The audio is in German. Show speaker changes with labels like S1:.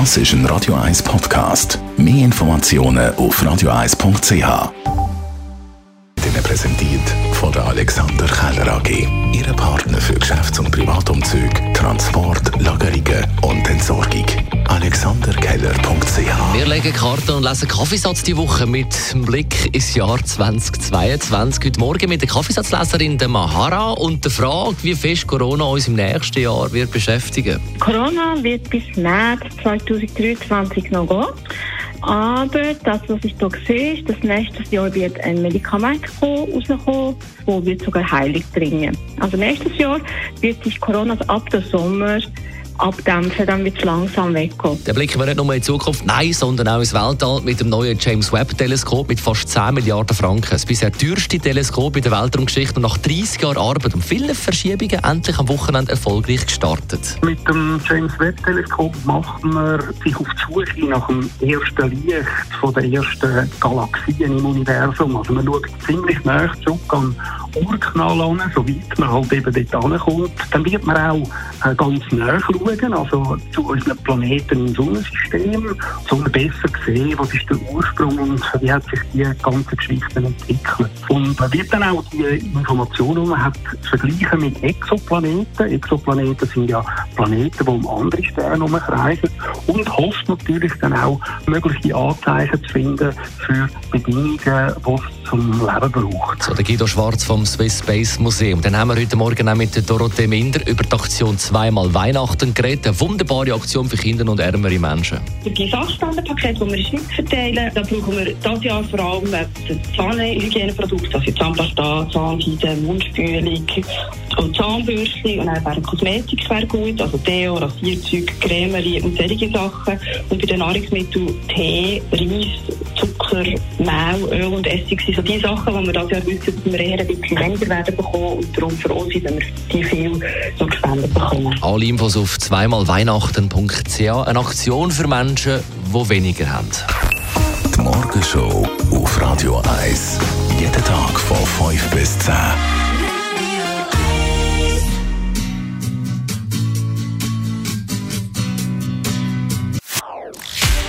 S1: Das ist ein Radio 1 Podcast. Mehr Informationen auf radio1.ch. Ihnen präsentiert von der Alexander Keller AG. Ihre Partner für Geschäfts- und Privatumzüge, Transport, Lagerungen und
S2: legen Karten und lesen Kaffeesatz die Woche mit Blick ins Jahr 2022. Heute Morgen mit der Kaffeesatzleserin der Mahara und der Frage, wie fest Corona uns im nächsten Jahr wird beschäftigen.
S3: Corona wird bis März 2023 noch gehen. Aber das, was ich hier sehe, ist, dass nächstes Jahr wird ein Medikament rauskommen, wo wird sogar heilig bringen. Also nächstes Jahr wird sich Corona ab dem Sommer abdämpfen, dann wird es langsam weggehen.
S2: Dann blicken wir nicht nur in die Zukunft, nein, sondern auch ins Weltall mit dem neuen James Webb Teleskop mit fast 10 Milliarden Franken. Das bisher teuerste Teleskop in der Weltraumgeschichte und nach 30 Jahren Arbeit und vielen Verschiebungen endlich am Wochenende erfolgreich gestartet.
S4: Mit dem James Webb Teleskop macht man sich auf die Suche nach dem ersten Licht von der ersten Galaxien im Universum. Also man schaut ziemlich nah zurück an Urknall an, soweit man halt eben dort ankommt. Dann wird man auch äh, ganz nah schauen, also zu unseren Planeten im Sonnensystem, so man besser sehen, was ist der Ursprung und wie hat sich die ganze Geschichte entwickelt. Und man wird dann auch die Informationen, die man hat, vergleichen mit Exoplaneten. Exoplaneten sind ja Planeten, die um andere Sterne herumkreisen und hofft natürlich dann auch, mögliche Anzeichen zu finden für Bedingungen, die es zum Leben braucht.
S2: So, der Guido Schwarz vom Swiss Space Museum. Dann haben wir heute Morgen auch mit Dorothee Minder über die Aktion «Zweimal Weihnachten» geredet. Eine wunderbare Aktion für Kinder und ärmere Menschen.
S5: Für die Sachstandenpakete, die wir in Schweiz verteilen, da brauchen wir dieses Jahr vor allem Zahnhygieneprodukte, also Zahnpasta, Zahnseide, Mundspülung und Zahnbürste und auch Kosmetik wäre gut, also Deo, Rasierzeug, Cremeri und solche Sachen. Und bei den Nahrungsmitteln Tee, Reis, Zucker, Mehl, Öl und Essig sind so die Sachen, die wir dieses Jahr wissen, dass wir eher ein bisschen weniger werden bekommen und darum für uns sind, wenn wir die viel so gespendet bekommen.
S2: Alle Infos auf zweimalweihnachten.ch. Eine Aktion für Menschen, die weniger haben.
S1: Die Morgenshow auf Radio 1. Jeden Tag von 5 bis 10.